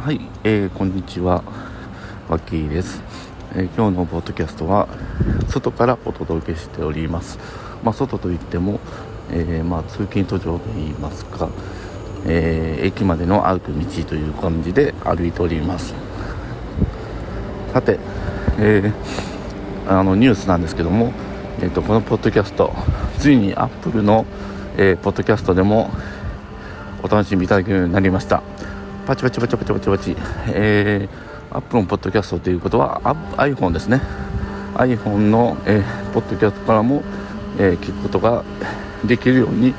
はい、えー、こんにちは、ワッキーです、えー、今日のポッドキャストは外からお届けしております。まあ、外といっても、えー、まあ、通勤途上といいますか、え駅までの歩く道という感じで歩いております。さて、えあのニュースなんですけども、えーと、このポッドキャストついにアップルの、えポッドキャストでもお楽しみいただけるようになりました。パチパチパチパチパチパチ、えー、アップルのポッドキャストということは iPhone ですね。iPhone の、えー、ポッドキャストからも、えー、聞くことができるように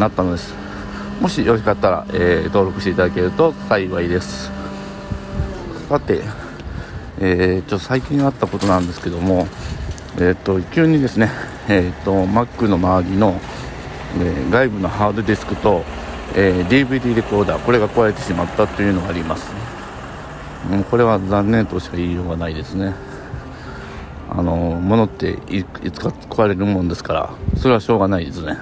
なったのです。もしよろしかったら、えー、登録していただけると幸いです。さて、えー、ちょ最近あったことなんですけども、えーと、急にですね、えーと、Mac の周りの、えー、外部のハードディスクとえー、DVD レコーダーこれが壊れてしまったというのがあります、う、これは残念としか言いようがないですね。あの物っていつか壊れるもんですからそれはしょうがないですね。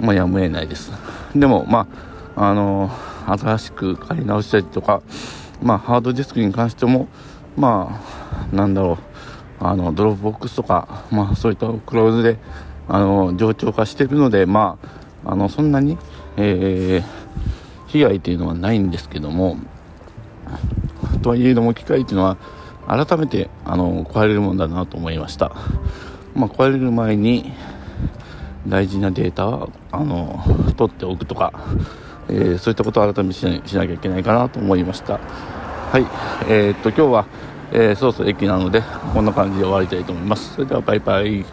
まあやむを得ないです。でもまああの新しく買い直したりとかまあハードディスクに関してもまあなんだろうあのドロップボックスとかまあそういったクラウドであの冗長化してるのでまああのそんなにえー、被害というのはないんですけどもとはいえども機械というのは改めてあの壊れるもんだなと思いました、まあ、壊れる前に大事なデータはあの取っておくとか、えー、そういったことを改めてしなきゃいけないかなと思いました。はい。えー、っと今日は、えー、そろそろ駅なのでこんな感じで終わりたいと思います。それではバイバイ。